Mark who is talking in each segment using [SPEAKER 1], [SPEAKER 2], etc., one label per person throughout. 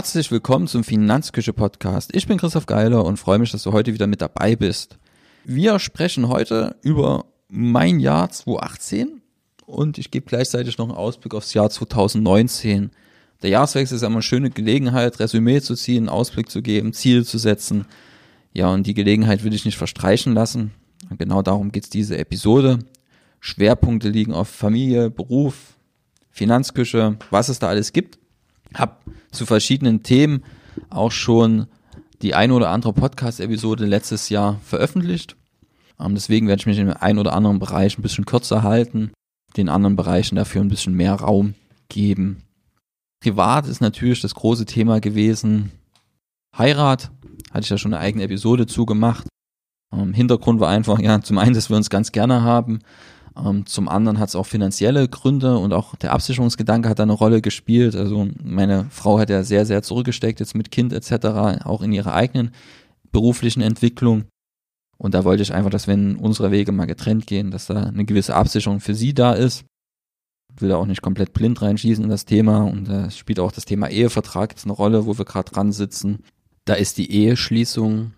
[SPEAKER 1] Herzlich willkommen zum Finanzküche Podcast. Ich bin Christoph Geiler und freue mich, dass du heute wieder mit dabei bist. Wir sprechen heute über mein Jahr 2018 und ich gebe gleichzeitig noch einen Ausblick aufs Jahr 2019. Der Jahreswechsel ist immer eine schöne Gelegenheit, Resümee zu ziehen, Ausblick zu geben, Ziele zu setzen. Ja, und die Gelegenheit will ich nicht verstreichen lassen. Genau darum geht's diese Episode. Schwerpunkte liegen auf Familie, Beruf, Finanzküche, was es da alles gibt habe zu verschiedenen Themen auch schon die ein oder andere Podcast-Episode letztes Jahr veröffentlicht. Ähm, deswegen werde ich mich in einem oder anderen Bereich ein bisschen kürzer halten, den anderen Bereichen dafür ein bisschen mehr Raum geben. Privat ist natürlich das große Thema gewesen. Heirat, hatte ich ja schon eine eigene Episode zugemacht. Ähm, Hintergrund war einfach, ja, zum einen, dass wir uns ganz gerne haben zum anderen hat es auch finanzielle Gründe und auch der Absicherungsgedanke hat da eine Rolle gespielt. Also meine Frau hat ja sehr, sehr zurückgesteckt jetzt mit Kind etc., auch in ihrer eigenen beruflichen Entwicklung. Und da wollte ich einfach, dass wenn unsere Wege mal getrennt gehen, dass da eine gewisse Absicherung für sie da ist. Ich will da auch nicht komplett blind reinschießen in das Thema und da spielt auch das Thema Ehevertrag jetzt eine Rolle, wo wir gerade dran sitzen. Da ist die Eheschließung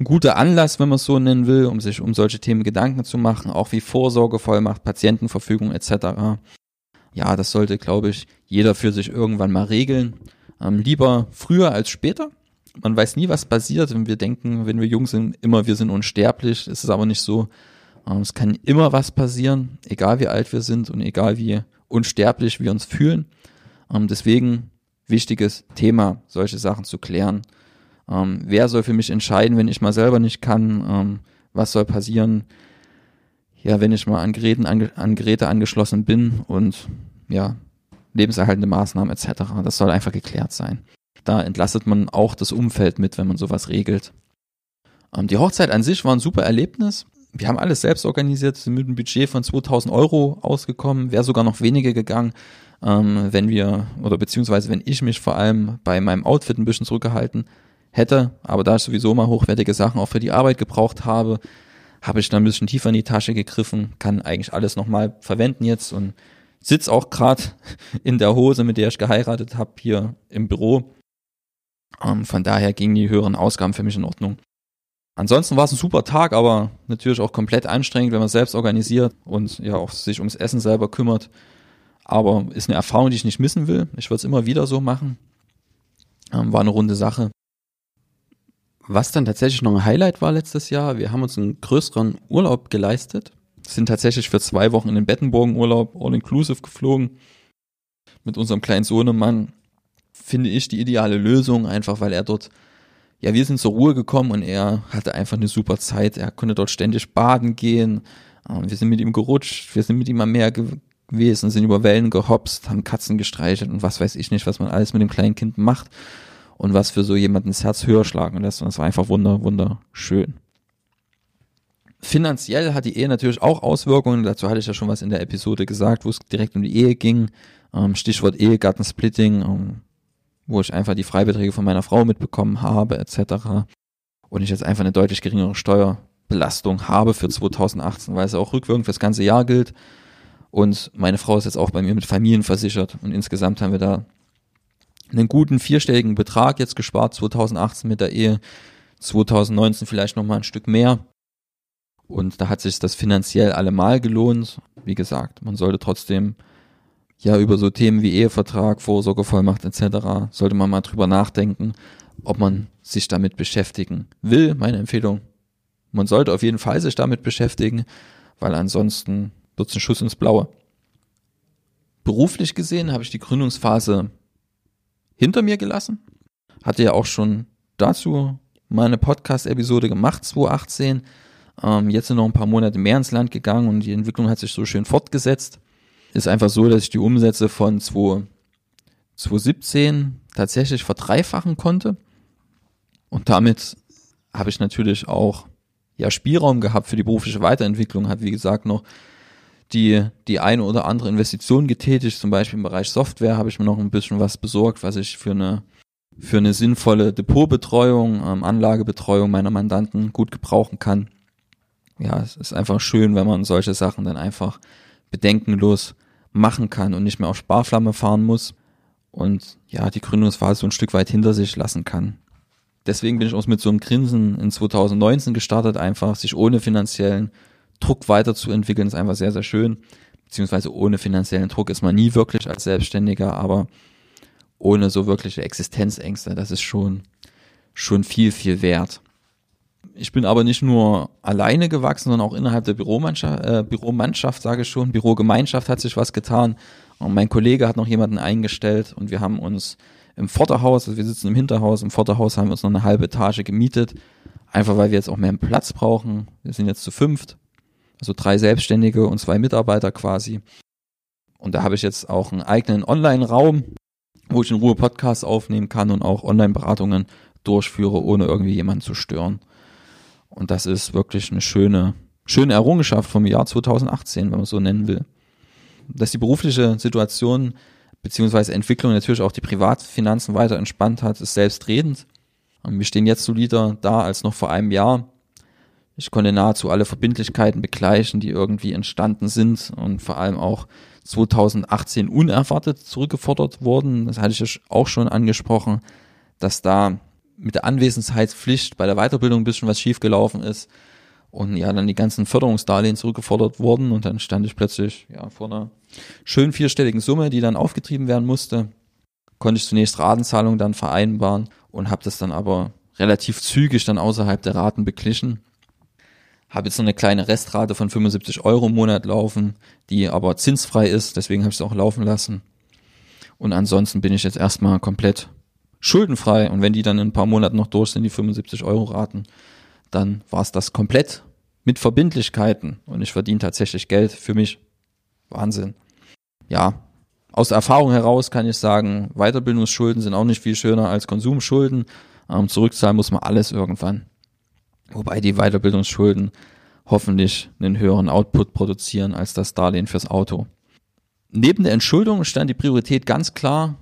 [SPEAKER 1] ein guter Anlass, wenn man es so nennen will, um sich um solche Themen Gedanken zu machen, auch wie Vorsorgevollmacht, Patientenverfügung etc. Ja, das sollte, glaube ich, jeder für sich irgendwann mal regeln. Ähm, lieber früher als später. Man weiß nie, was passiert, wenn wir denken, wenn wir jung sind, immer wir sind unsterblich. Es ist aber nicht so. Ähm, es kann immer was passieren, egal wie alt wir sind und egal wie unsterblich wir uns fühlen. Ähm, deswegen wichtiges Thema, solche Sachen zu klären. Ähm, wer soll für mich entscheiden, wenn ich mal selber nicht kann? Ähm, was soll passieren? Ja, wenn ich mal an, Geräten, an, an Geräte angeschlossen bin und ja, lebenserhaltende Maßnahmen etc. Das soll einfach geklärt sein. Da entlastet man auch das Umfeld mit, wenn man sowas regelt. Ähm, die Hochzeit an sich war ein super Erlebnis. Wir haben alles selbst organisiert, sind mit einem Budget von 2000 Euro ausgekommen, wäre sogar noch weniger gegangen, ähm, wenn wir, oder beziehungsweise wenn ich mich vor allem bei meinem Outfit ein bisschen zurückgehalten hätte, aber da ich sowieso mal hochwertige Sachen auch für die Arbeit gebraucht habe, habe ich dann ein bisschen tiefer in die Tasche gegriffen, kann eigentlich alles nochmal verwenden jetzt und sitz auch gerade in der Hose, mit der ich geheiratet habe, hier im Büro. Ähm, von daher gingen die höheren Ausgaben für mich in Ordnung. Ansonsten war es ein super Tag, aber natürlich auch komplett anstrengend, wenn man selbst organisiert und ja auch sich ums Essen selber kümmert. Aber ist eine Erfahrung, die ich nicht missen will. Ich würde es immer wieder so machen. Ähm, war eine runde Sache. Was dann tatsächlich noch ein Highlight war letztes Jahr, wir haben uns einen größeren Urlaub geleistet, sind tatsächlich für zwei Wochen in den Bettenburgen Urlaub all-inclusive geflogen. Mit unserem kleinen Sohnemann finde ich die ideale Lösung, einfach weil er dort, ja, wir sind zur Ruhe gekommen und er hatte einfach eine super Zeit. Er konnte dort ständig baden gehen. Ähm, wir sind mit ihm gerutscht, wir sind mit ihm am Meer gewesen, sind über Wellen gehopst, haben Katzen gestreichelt und was weiß ich nicht, was man alles mit dem kleinen Kind macht und was für so jemanden das Herz höher schlagen lässt. Und das war einfach wunder, wunderschön. Finanziell hat die Ehe natürlich auch Auswirkungen. Dazu hatte ich ja schon was in der Episode gesagt, wo es direkt um die Ehe ging. Ähm, Stichwort Ehegattensplitting, ähm, wo ich einfach die Freibeträge von meiner Frau mitbekommen habe, etc. Und ich jetzt einfach eine deutlich geringere Steuerbelastung habe für 2018, weil es auch rückwirkend fürs ganze Jahr gilt. Und meine Frau ist jetzt auch bei mir mit Familien versichert. Und insgesamt haben wir da einen guten vierstelligen Betrag jetzt gespart, 2018 mit der Ehe, 2019 vielleicht nochmal ein Stück mehr. Und da hat sich das finanziell allemal gelohnt. Wie gesagt, man sollte trotzdem ja über so Themen wie Ehevertrag, Vorsorgevollmacht etc. sollte man mal drüber nachdenken, ob man sich damit beschäftigen will. Meine Empfehlung, man sollte auf jeden Fall sich damit beschäftigen, weil ansonsten wird es ein Schuss ins Blaue. Beruflich gesehen habe ich die Gründungsphase hinter mir gelassen. Hatte ja auch schon dazu meine Podcast-Episode gemacht, 2018. Ähm, jetzt sind noch ein paar Monate mehr ins Land gegangen und die Entwicklung hat sich so schön fortgesetzt. Ist einfach so, dass ich die Umsätze von 2017 tatsächlich verdreifachen konnte. Und damit habe ich natürlich auch ja Spielraum gehabt für die berufliche Weiterentwicklung, hat wie gesagt noch die, die eine oder andere Investition getätigt, zum Beispiel im Bereich Software habe ich mir noch ein bisschen was besorgt, was ich für eine, für eine sinnvolle Depotbetreuung, ähm, Anlagebetreuung meiner Mandanten gut gebrauchen kann. Ja, es ist einfach schön, wenn man solche Sachen dann einfach bedenkenlos machen kann und nicht mehr auf Sparflamme fahren muss. und ja, die Gründungsphase so ein Stück weit hinter sich lassen kann. Deswegen bin ich auch mit so einem Grinsen in 2019 gestartet, einfach sich ohne finanziellen Druck weiterzuentwickeln, ist einfach sehr, sehr schön. Beziehungsweise ohne finanziellen Druck ist man nie wirklich als Selbstständiger, aber ohne so wirkliche Existenzängste, das ist schon, schon viel, viel wert. Ich bin aber nicht nur alleine gewachsen, sondern auch innerhalb der Büromannschaft, äh, Büromannschaft sage ich schon, Bürogemeinschaft hat sich was getan. Und mein Kollege hat noch jemanden eingestellt und wir haben uns im Vorderhaus, also wir sitzen im Hinterhaus, im Vorderhaus haben wir uns noch eine halbe Etage gemietet, einfach weil wir jetzt auch mehr Platz brauchen. Wir sind jetzt zu fünft, also drei Selbstständige und zwei Mitarbeiter quasi. Und da habe ich jetzt auch einen eigenen Online-Raum, wo ich in Ruhe Podcasts aufnehmen kann und auch Online-Beratungen durchführe, ohne irgendwie jemanden zu stören. Und das ist wirklich eine schöne, schöne Errungenschaft vom Jahr 2018, wenn man es so nennen will. Dass die berufliche Situation beziehungsweise Entwicklung natürlich auch die Privatfinanzen weiter entspannt hat, ist selbstredend. Wir stehen jetzt solider da als noch vor einem Jahr. Ich konnte nahezu alle Verbindlichkeiten begleichen, die irgendwie entstanden sind und vor allem auch 2018 unerwartet zurückgefordert wurden. Das hatte ich auch schon angesprochen, dass da mit der Anwesenheitspflicht bei der Weiterbildung ein bisschen was schiefgelaufen ist und ja, dann die ganzen Förderungsdarlehen zurückgefordert wurden und dann stand ich plötzlich ja vor einer schön vierstelligen Summe, die dann aufgetrieben werden musste. Konnte ich zunächst Ratenzahlungen dann vereinbaren und habe das dann aber relativ zügig dann außerhalb der Raten beglichen. Habe jetzt noch eine kleine Restrate von 75 Euro im Monat laufen, die aber zinsfrei ist, deswegen habe ich es auch laufen lassen. Und ansonsten bin ich jetzt erstmal komplett schuldenfrei. Und wenn die dann in ein paar Monaten noch durch sind, die 75 Euro Raten, dann war es das komplett mit Verbindlichkeiten. Und ich verdiene tatsächlich Geld für mich. Wahnsinn. Ja, aus Erfahrung heraus kann ich sagen, Weiterbildungsschulden sind auch nicht viel schöner als Konsumschulden. Ähm, zurückzahlen muss man alles irgendwann. Wobei die Weiterbildungsschulden hoffentlich einen höheren Output produzieren als das Darlehen fürs Auto. Neben der Entschuldung stand die Priorität ganz klar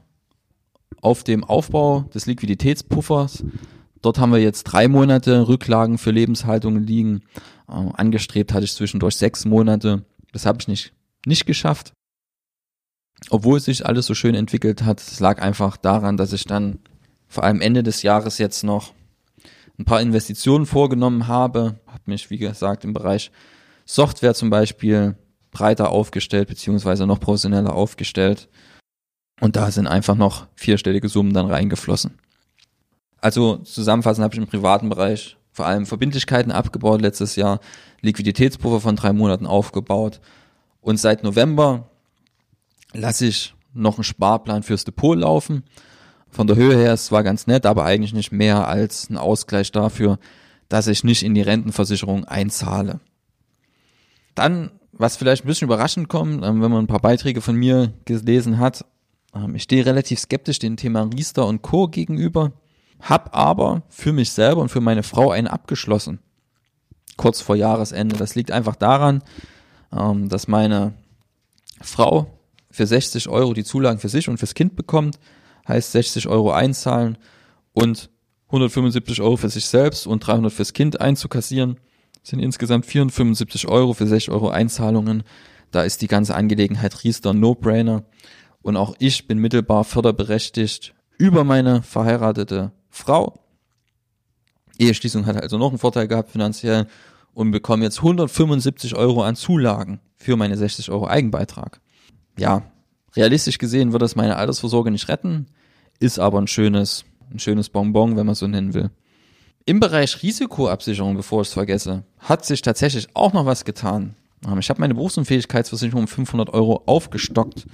[SPEAKER 1] auf dem Aufbau des Liquiditätspuffers. Dort haben wir jetzt drei Monate Rücklagen für Lebenshaltungen liegen. Äh, angestrebt hatte ich zwischendurch sechs Monate. Das habe ich nicht, nicht geschafft. Obwohl sich alles so schön entwickelt hat. Es lag einfach daran, dass ich dann vor allem Ende des Jahres jetzt noch ein paar Investitionen vorgenommen habe. Habe mich, wie gesagt, im Bereich Software zum Beispiel breiter aufgestellt, beziehungsweise noch professioneller aufgestellt. Und da sind einfach noch vierstellige Summen dann reingeflossen. Also zusammenfassend habe ich im privaten Bereich vor allem Verbindlichkeiten abgebaut letztes Jahr, Liquiditätspuffer von drei Monaten aufgebaut und seit November lasse ich noch einen Sparplan fürs Depot laufen. Von der Höhe her, es war ganz nett, aber eigentlich nicht mehr als ein Ausgleich dafür, dass ich nicht in die Rentenversicherung einzahle. Dann, was vielleicht ein bisschen überraschend kommt, ähm, wenn man ein paar Beiträge von mir gelesen hat, ähm, ich stehe relativ skeptisch dem Thema Riester und Co. gegenüber, hab aber für mich selber und für meine Frau einen abgeschlossen. Kurz vor Jahresende. Das liegt einfach daran, ähm, dass meine Frau für 60 Euro die Zulagen für sich und fürs Kind bekommt, heißt 60 Euro einzahlen und 175 Euro für sich selbst und 300 fürs Kind einzukassieren, sind insgesamt 475 Euro für 60 Euro Einzahlungen. Da ist die ganze Angelegenheit Riester No-Brainer. Und auch ich bin mittelbar förderberechtigt über meine verheiratete Frau. Eheschließung hat also noch einen Vorteil gehabt finanziell und bekomme jetzt 175 Euro an Zulagen für meine 60 Euro Eigenbeitrag. Ja, realistisch gesehen wird das meine Altersvorsorge nicht retten, ist aber ein schönes, ein schönes Bonbon, wenn man so nennen will. Im Bereich Risikoabsicherung, bevor ich es vergesse, hat sich tatsächlich auch noch was getan. Ich habe meine Berufsunfähigkeitsversicherung um 500 Euro aufgestockt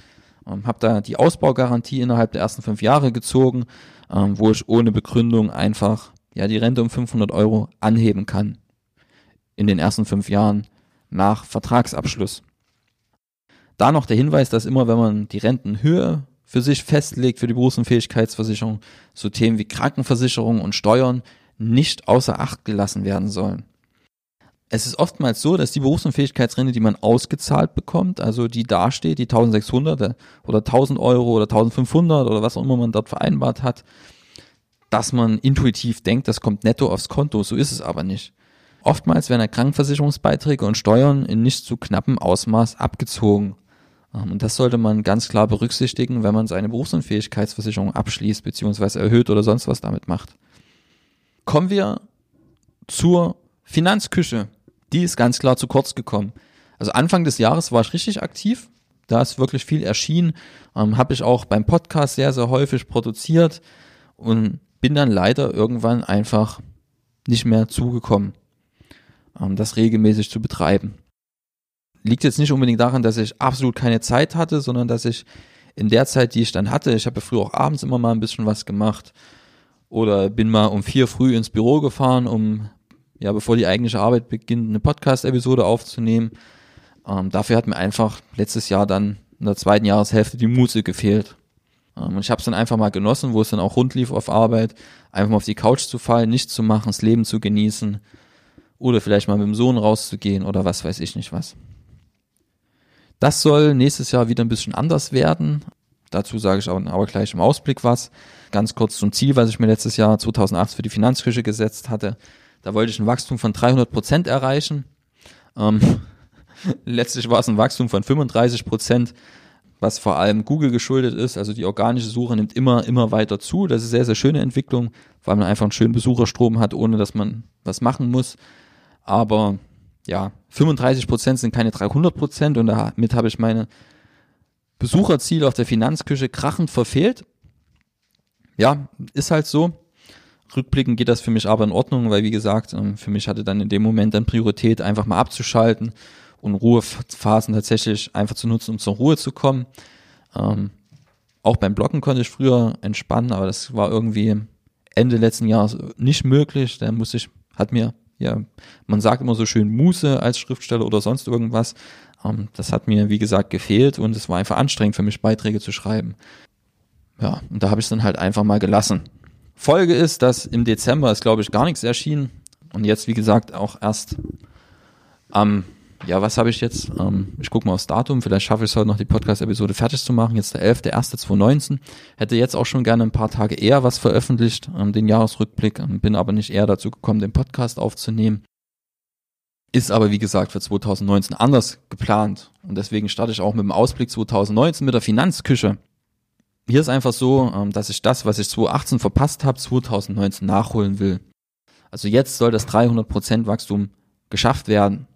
[SPEAKER 1] ähm, habe da die Ausbaugarantie innerhalb der ersten fünf Jahre gezogen, ähm, wo ich ohne Begründung einfach ja die Rente um 500 Euro anheben kann in den ersten fünf Jahren nach Vertragsabschluss. Da noch der Hinweis, dass immer wenn man die Rentenhöhe für sich festlegt für die Berufsunfähigkeitsversicherung, so Themen wie Krankenversicherung und Steuern nicht außer Acht gelassen werden sollen es ist oftmals so, dass die Berufsunfähigkeitsrente, die man ausgezahlt bekommt, also die dasteht, die 1600 oder 1000 Euro oder 1500 oder was auch immer man dort vereinbart hat, dass man intuitiv denkt, das kommt netto aufs Konto. So ist es aber nicht. Oftmals werden Krankenversicherungsbeiträge und Steuern in nicht zu knappem Ausmaß abgezogen. Ähm, und das sollte man ganz klar berücksichtigen, wenn man seine Berufsunfähigkeitsversicherung abschließt, beziehungsweise erhöht oder sonst was damit macht. Kommen wir zur Finanzküche. Die ist ganz klar zu kurz gekommen. Also Anfang des Jahres war ich richtig aktiv. Da ist wirklich viel erschienen. Ähm, Habe ich auch beim Podcast sehr, sehr häufig produziert und bin dann leider irgendwann einfach nicht mehr zugekommen, ähm, das regelmäßig zu betreiben. Liegt jetzt nicht unbedingt daran, dass ich absolut keine Zeit hatte, sondern dass ich in der Zeit, die ich dann hatte, ich habe ja früher auch abends immer mal ein bisschen was gemacht oder bin mal um vier früh ins Büro gefahren, um ja, bevor die eigentliche Arbeit beginnt, eine Podcast-Episode aufzunehmen. Ähm, dafür hat mir einfach letztes Jahr dann in der zweiten Jahreshälfte die Muße gefehlt. Ähm, und ich habe es dann einfach mal genossen, wo es dann auch rund lief auf Arbeit, einfach mal auf die Couch zu fallen, nichts zu machen, das Leben zu genießen oder vielleicht mal mit dem Sohn rauszugehen oder was weiß ich nicht was. Das soll nächstes Jahr wieder ein bisschen anders werden. Dazu sage ich aber gleich im Ausblick was. Ganz kurz zum Ziel, was ich mir letztes Jahr 2008 für die Finanzküche gesetzt hatte. Da wollte ich ein Wachstum von 300 Prozent erreichen. Ähm, letztlich war es ein Wachstum von 35 Prozent, was vor allem Google geschuldet ist. Also die organische Suche nimmt immer, immer weiter zu. Das ist eine sehr, sehr schöne Entwicklung, weil man einfach einen schönen Besucherstrom hat, ohne dass man was machen muss. Aber ja, 35 Prozent sind keine 300 Prozent und damit habe ich meine Besucherziele auf der Finanzküche krachend verfehlt. Ja, ist halt so. Rückblickend geht das für mich aber in Ordnung, weil wie gesagt, ähm, für mich hatte dann in dem Moment dann Priorität, einfach mal abzuschalten und Ruhephasen tatsächlich einfach zu nutzen, um zur Ruhe zu kommen. Ähm, auch beim Blocken konnte ich früher entspannen, aber das war irgendwie Ende letzten Jahres nicht möglich. Da musste ich, hat mir, ja, man sagt immer so schön Muße als Schriftsteller oder sonst irgendwas. Ähm, das hat mir, wie gesagt, gefehlt und es war einfach anstrengend für mich, Beiträge zu schreiben. Ja, und da habe ich es dann halt einfach mal gelassen. Folge ist, dass im Dezember ist, glaube ich, gar nichts erschienen. Und jetzt, wie gesagt, auch erst am, ja, was habe ich jetzt? Ähm, ich gucke mal aufs Datum, vielleicht schaffe ich es heute noch, die Podcast-Episode fertig zu machen. Jetzt der 11.01.2019. Hätte jetzt auch schon gerne ein paar Tage eher was veröffentlicht, ähm, den Jahresrückblick, ähm, bin aber nicht eher dazu gekommen, den Podcast aufzunehmen. Ist aber, wie gesagt, für 2019 anders geplant. Und deswegen starte ich auch mit dem Ausblick 2019 mit der Finanzküche hier ist einfach so, ähm, dass ich das, was ich 2018 verpasst habe, 2019 nachholen will. Also jetzt soll das 300% Wachstum geschafft werden.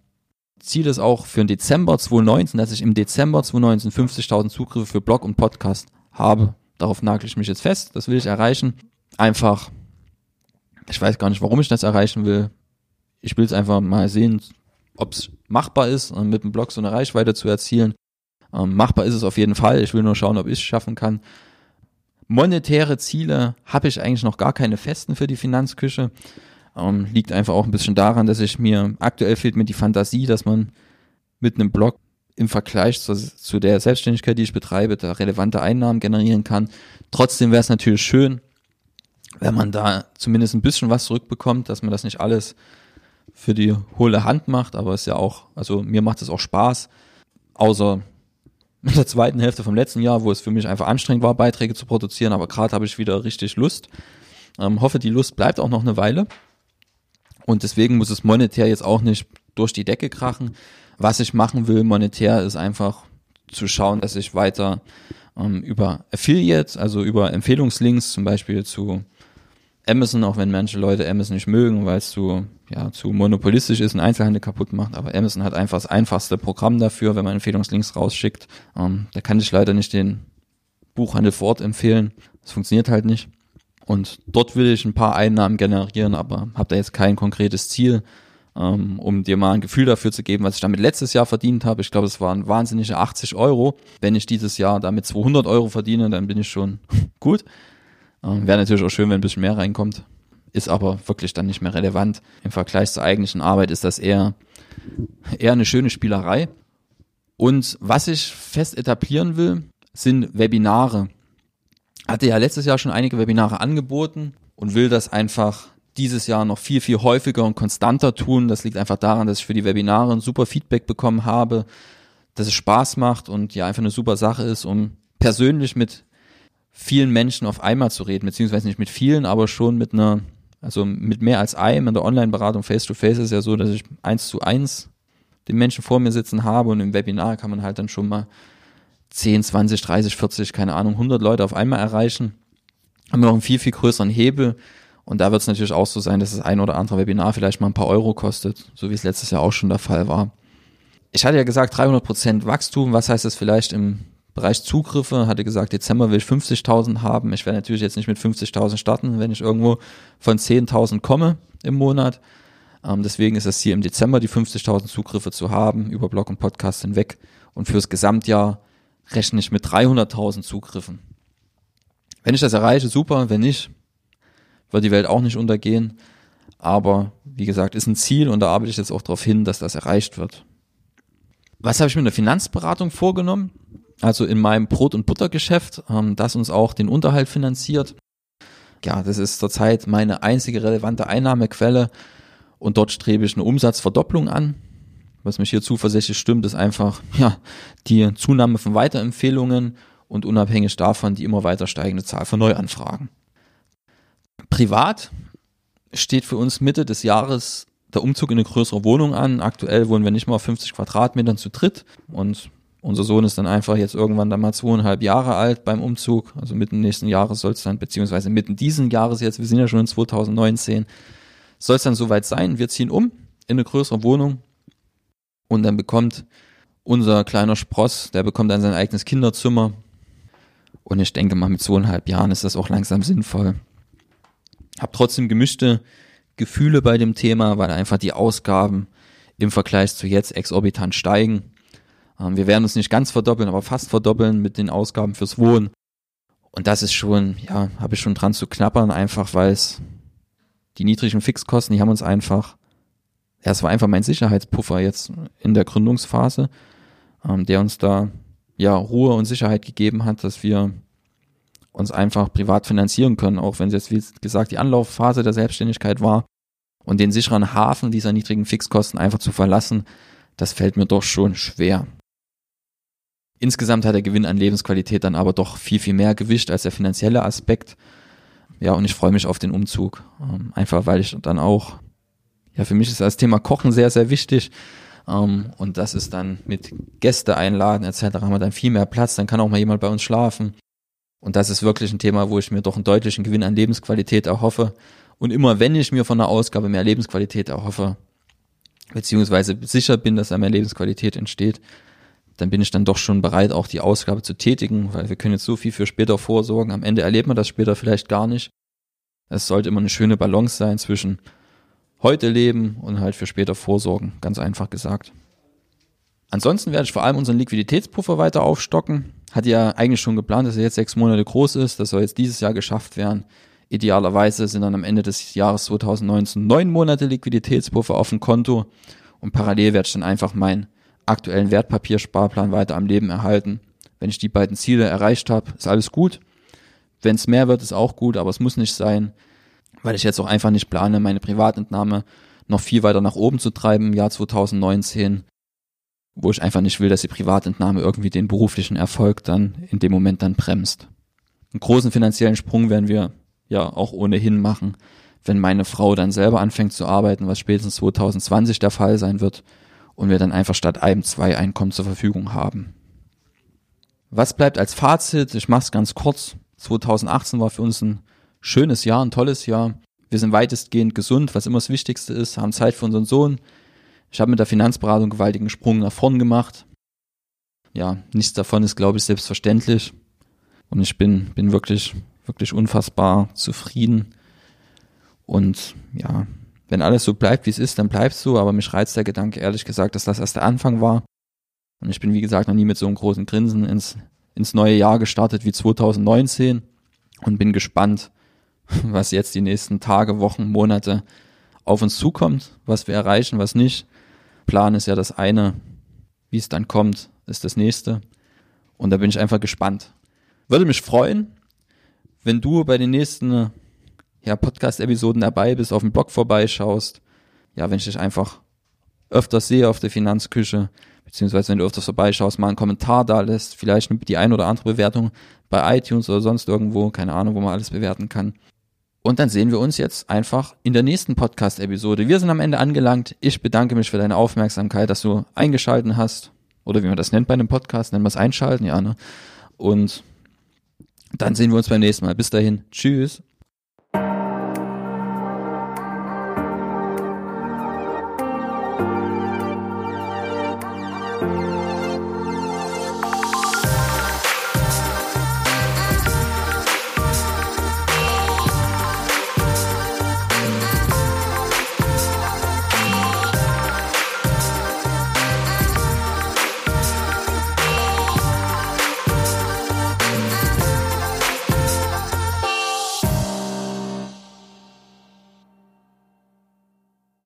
[SPEAKER 1] Ziel ist auch für den Dezember 2019, dass ich im Dezember 2019 50.000 Zugriffe für Blog und Podcast habe. Darauf nagel ich mich jetzt fest. Das will ich erreichen. Einfach, ich weiß gar nicht, warum ich das erreichen will. Ich will es einfach mal sehen, ob es machbar ist, mit dem Blog so eine Reichweite zu erzielen. Ähm, machbar ist es auf jeden Fall. Ich will nur schauen, ob ich es schaffen kann. Monetäre Ziele habe ich eigentlich noch gar keine festen für die Finanzküche. Ähm, liegt einfach auch ein bisschen daran, dass ich mir, aktuell fehlt mir die Fantasie, dass man mit einem Blog im Vergleich zu, zu der Selbstständigkeit, die ich betreibe, da relevante Einnahmen generieren kann. Trotzdem wäre es natürlich schön, wenn man da zumindest ein bisschen was zurückbekommt, dass man das nicht alles für die hohle Hand macht, aber es ist ja auch, also mir macht es auch Spaß, außer in der zweiten Hälfte vom letzten Jahr, wo es für mich einfach anstrengend war, Beiträge zu produzieren, aber gerade habe ich wieder richtig Lust. Ähm, hoffe, die Lust bleibt auch noch eine Weile. Und deswegen muss es monetär jetzt auch nicht durch die Decke krachen. Was ich machen will monetär ist einfach zu schauen, dass ich weiter ähm, über Affiliates, also über Empfehlungslinks zum Beispiel zu Amazon, auch wenn manche Leute Amazon nicht mögen, weil es zu, ja, zu monopolistisch ist und Einzelhandel kaputt macht. Aber Amazon hat einfach das einfachste Programm dafür, wenn man Empfehlungslinks rausschickt. Ähm, da kann ich leider nicht den Buchhandel vor Ort empfehlen. Das funktioniert halt nicht. Und dort will ich ein paar Einnahmen generieren, aber habe da jetzt kein konkretes Ziel, ähm, um dir mal ein Gefühl dafür zu geben, was ich damit letztes Jahr verdient habe. Ich glaube, es waren wahnsinnige 80 Euro. Wenn ich dieses Jahr damit 200 Euro verdiene, dann bin ich schon gut. Ähm, Wäre natürlich auch schön, wenn ein bisschen mehr reinkommt. Ist aber wirklich dann nicht mehr relevant. Im Vergleich zur eigentlichen Arbeit ist das eher, eher eine schöne Spielerei. Und was ich fest etablieren will, sind Webinare. Hatte ja letztes Jahr schon einige Webinare angeboten und will das einfach dieses Jahr noch viel, viel häufiger und konstanter tun. Das liegt einfach daran, dass ich für die Webinare ein super Feedback bekommen habe, dass es Spaß macht und ja einfach eine super Sache ist, um persönlich mit vielen Menschen auf einmal zu reden, beziehungsweise nicht mit vielen, aber schon mit einer, also mit mehr als einem in der Online-Beratung face-to-face ist ja so, dass ich eins zu eins den Menschen vor mir sitzen habe und im Webinar kann man halt dann schon mal 10, 20, 30, 40, keine Ahnung, 100 Leute auf einmal erreichen, haben wir noch einen viel, viel größeren Hebel. Und da wird es natürlich auch so sein, dass das ein oder andere Webinar vielleicht mal ein paar Euro kostet, so wie es letztes Jahr auch schon der Fall war. Ich hatte ja gesagt 300 Prozent Wachstum. Was heißt das vielleicht im Bereich Zugriffe? Hatte gesagt, Dezember will ich 50.000 haben. Ich werde natürlich jetzt nicht mit 50.000 starten, wenn ich irgendwo von 10.000 komme im Monat. Ähm, deswegen ist es hier im Dezember die 50.000 Zugriffe zu haben über Blog und Podcast hinweg. Und fürs Gesamtjahr rechne ich mit 300.000 Zugriffen. Wenn ich das erreiche, super. Wenn nicht, wird die Welt auch nicht untergehen. Aber wie gesagt, ist ein Ziel und da arbeite ich jetzt auch darauf hin, dass das erreicht wird. Was habe ich mit der Finanzberatung vorgenommen? Also in meinem Brot- und Buttergeschäft, ähm, das uns auch den Unterhalt finanziert. Ja, das ist zurzeit meine einzige relevante Einnahmequelle und dort strebe ich eine Umsatzverdopplung an. Was mich hier zuversichtlich stimmt, ist einfach ja die Zunahme von Weiterempfehlungen und unabhängig davon die immer weiter steigende Zahl von Neuanfragen. Privat steht für uns Mitte des Jahres der Umzug in eine größere Wohnung an. Aktuell wohnen wir nicht mal auf 50 Quadratmetern zu dritt und unser Sohn ist dann einfach jetzt irgendwann dann mal zweieinhalb Jahre alt beim Umzug. Also mitten nächsten Jahres soll es dann, beziehungsweise mitten diesen Jahres jetzt, wir sind ja schon in 2019, soll es dann soweit sein. Wir ziehen um in eine größere Wohnung und dann bekommt unser kleiner Spross, der bekommt dann sein eigenes Kinderzimmer. Und ich denke mal, mit zweieinhalb Jahren ist das auch langsam sinnvoll. Hab trotzdem gemischte Gefühle bei dem Thema, weil einfach die Ausgaben im Vergleich zu jetzt exorbitant steigen. Ähm, wir werden uns nicht ganz verdoppeln, aber fast verdoppeln mit den Ausgaben fürs Wohnen. Und das ist schon, ja, habe ich schon dran zu knappern, einfach weil es die niedrigen Fixkosten, die haben uns einfach, ja, es war einfach mein Sicherheitspuffer jetzt in der Gründungsphase, ähm, der uns da ja Ruhe und Sicherheit gegeben hat, dass wir uns einfach privat finanzieren können, auch wenn es jetzt, wie gesagt, die Anlaufphase der Selbstständigkeit war. Und den sicheren Hafen dieser niedrigen Fixkosten einfach zu verlassen, das fällt mir doch schon schwer. Insgesamt hat der Gewinn an Lebensqualität dann aber doch viel, viel mehr gewischt als der finanzielle Aspekt. Ja, und ich freue mich auf den Umzug. Ähm, einfach weil ich dann auch, ja, für mich ist das Thema Kochen sehr, sehr wichtig. Um, ähm, und das ist dann mit Gäste einladen etc. haben wir dann viel mehr Platz, dann kann auch mal jemand bei uns schlafen. Und das ist wirklich ein Thema, wo ich mir doch einen deutlichen Gewinn an Lebensqualität erhoffe. Und immer wenn ich mir von der Ausgabe mehr Lebensqualität erhoffe, beziehungsweise sicher bin, dass da mehr Lebensqualität entsteht, dann bin ich dann doch schon bereit, auch die Ausgabe zu tätigen, weil wir können jetzt so viel für später vorsorgen. Am Ende erlebt man das später vielleicht gar nicht. Es sollte immer eine schöne Balance sein zwischen heute leben und halt für später vorsorgen, ganz einfach gesagt. Ansonsten werde ich vor allem unseren Liquiditätspuffer weiter aufstocken. Hat ja eigentlich schon geplant, dass er jetzt sechs Monate groß ist. Das soll jetzt dieses Jahr geschafft werden. Idealerweise sind dann am Ende des Jahres 2019 neun Monate Liquiditätspuffer auf dem Konto. Und parallel werde ich dann einfach meinen aktuellen Wertpapiersparplan weiter am Leben erhalten. Wenn ich die beiden Ziele erreicht habe, ist alles gut. Wenn es mehr wird, ist auch gut, aber es muss nicht sein, weil ich jetzt auch einfach nicht plane, meine Privatentnahme noch viel weiter nach oben zu treiben im Jahr 2019 wo ich einfach nicht will, dass die Privatentnahme irgendwie den beruflichen Erfolg dann in dem Moment dann bremst. Einen großen finanziellen Sprung werden wir ja auch ohnehin machen, wenn meine Frau dann selber anfängt zu arbeiten, was spätestens 2020 der Fall sein wird und wir dann einfach statt einem zwei Einkommen zur Verfügung haben. Was bleibt als Fazit? Ich mache es ganz kurz. 2018 war für uns ein schönes Jahr, ein tolles Jahr. Wir sind weitestgehend gesund, was immer das Wichtigste ist, haben Zeit für unseren Sohn, ich habe mit der Finanzberatung gewaltigen Sprung nach vorn gemacht. Ja, nichts davon ist, glaube ich, selbstverständlich. Und ich bin, bin wirklich, wirklich unfassbar zufrieden. Und ja, wenn alles so bleibt, wie es ist, dann bleibt es so. Aber mich reizt der Gedanke, ehrlich gesagt, dass das erst der Anfang war. Und ich bin, wie gesagt, noch nie mit so einem großen Grinsen ins, ins neue Jahr gestartet wie 2019 und bin gespannt, was jetzt die nächsten Tage, Wochen, Monate auf uns zukommt, was wir erreichen, was nicht. Plan ist ja das eine, wie es dann kommt, ist das nächste. Und da bin ich einfach gespannt. Würde mich freuen, wenn du bei den nächsten ja, Podcast-Episoden dabei bist, auf dem Blog vorbeischaust. Ja, wenn ich dich einfach öfters sehe auf der Finanzküche, beziehungsweise wenn du öfters vorbeischaust, mal einen Kommentar da lässt, vielleicht die ein oder andere Bewertung bei iTunes oder sonst irgendwo, keine Ahnung, wo man alles bewerten kann. Und dann sehen wir uns jetzt einfach in der nächsten Podcast-Episode. Wir sind am Ende angelangt. Ich bedanke mich für deine Aufmerksamkeit, dass du eingeschalten hast. Oder wie man das nennt bei einem Podcast, nennen wir es einschalten, ja, ne? Und dann sehen wir uns beim nächsten Mal. Bis dahin. Tschüss.